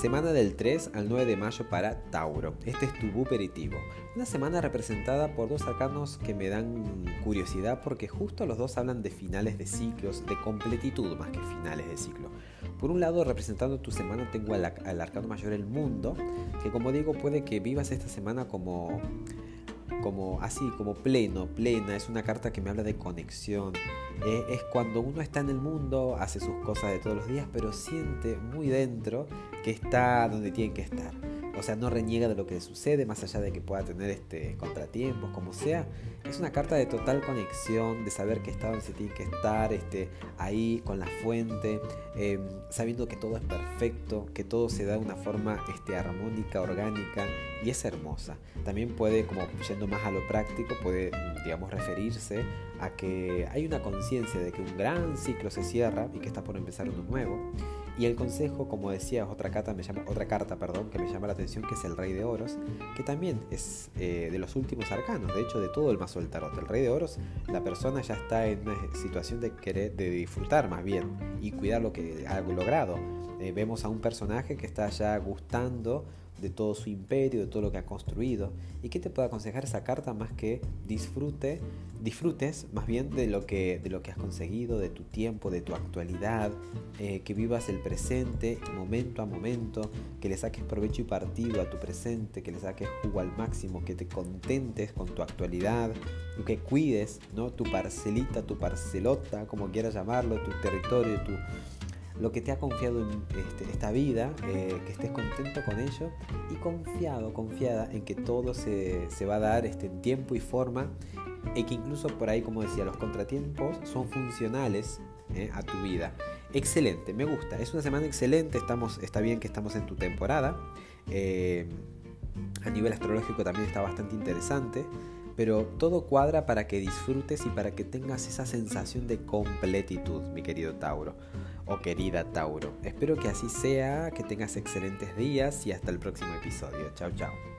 Semana del 3 al 9 de mayo para Tauro. Este es tu buperitivo. Una semana representada por dos arcanos que me dan curiosidad porque justo los dos hablan de finales de ciclos, de completitud más que finales de ciclo. Por un lado, representando tu semana tengo al, al arcano mayor el mundo, que como digo puede que vivas esta semana como como así, como pleno, plena, es una carta que me habla de conexión. Eh, es cuando uno está en el mundo, hace sus cosas de todos los días, pero siente muy dentro que está donde tiene que estar o sea, no reniega de lo que sucede, más allá de que pueda tener este, contratiempos, como sea. Es una carta de total conexión, de saber que está donde se tiene que estar, este, ahí con la fuente, em, sabiendo que todo es perfecto, que todo se da de una forma este, armónica, orgánica y es hermosa. También puede, como yendo más a lo práctico, puede, digamos, referirse a que hay una conciencia de que un gran ciclo se cierra y que está por empezar uno nuevo y el consejo, como decía, otra carta, me llama, otra carta perdón, que me llama la atención, que es el Rey de Oros, que también es eh, de los últimos arcanos, de hecho de todo el mazo del tarot. El Rey de Oros, la persona ya está en una situación de querer, de disfrutar más bien y cuidar lo que ha logrado. Eh, vemos a un personaje que está ya gustando de todo su imperio, de todo lo que ha construido. ¿Y qué te puede aconsejar esa carta más que disfrute, disfrutes más bien de lo que, de lo que has conseguido, de tu tiempo, de tu actualidad, eh, que vivas el presente momento a momento, que le saques provecho y partido a tu presente, que le saques jugo al máximo, que te contentes con tu actualidad, que cuides ¿no? tu parcelita, tu parcelota, como quieras llamarlo, tu territorio, tu lo que te ha confiado en este, esta vida, eh, que estés contento con ello y confiado, confiada en que todo se, va a dar este, tiempo y forma y que incluso por ahí, como decía, los contratiempos son funcionales eh, a tu vida. Excelente, me gusta, es una semana excelente, estamos, está bien que estamos en tu temporada. Eh, a nivel astrológico también está bastante interesante pero todo cuadra para que disfrutes y para que tengas esa sensación de completitud, mi querido Tauro o querida Tauro. Espero que así sea, que tengas excelentes días y hasta el próximo episodio. Chao, chao.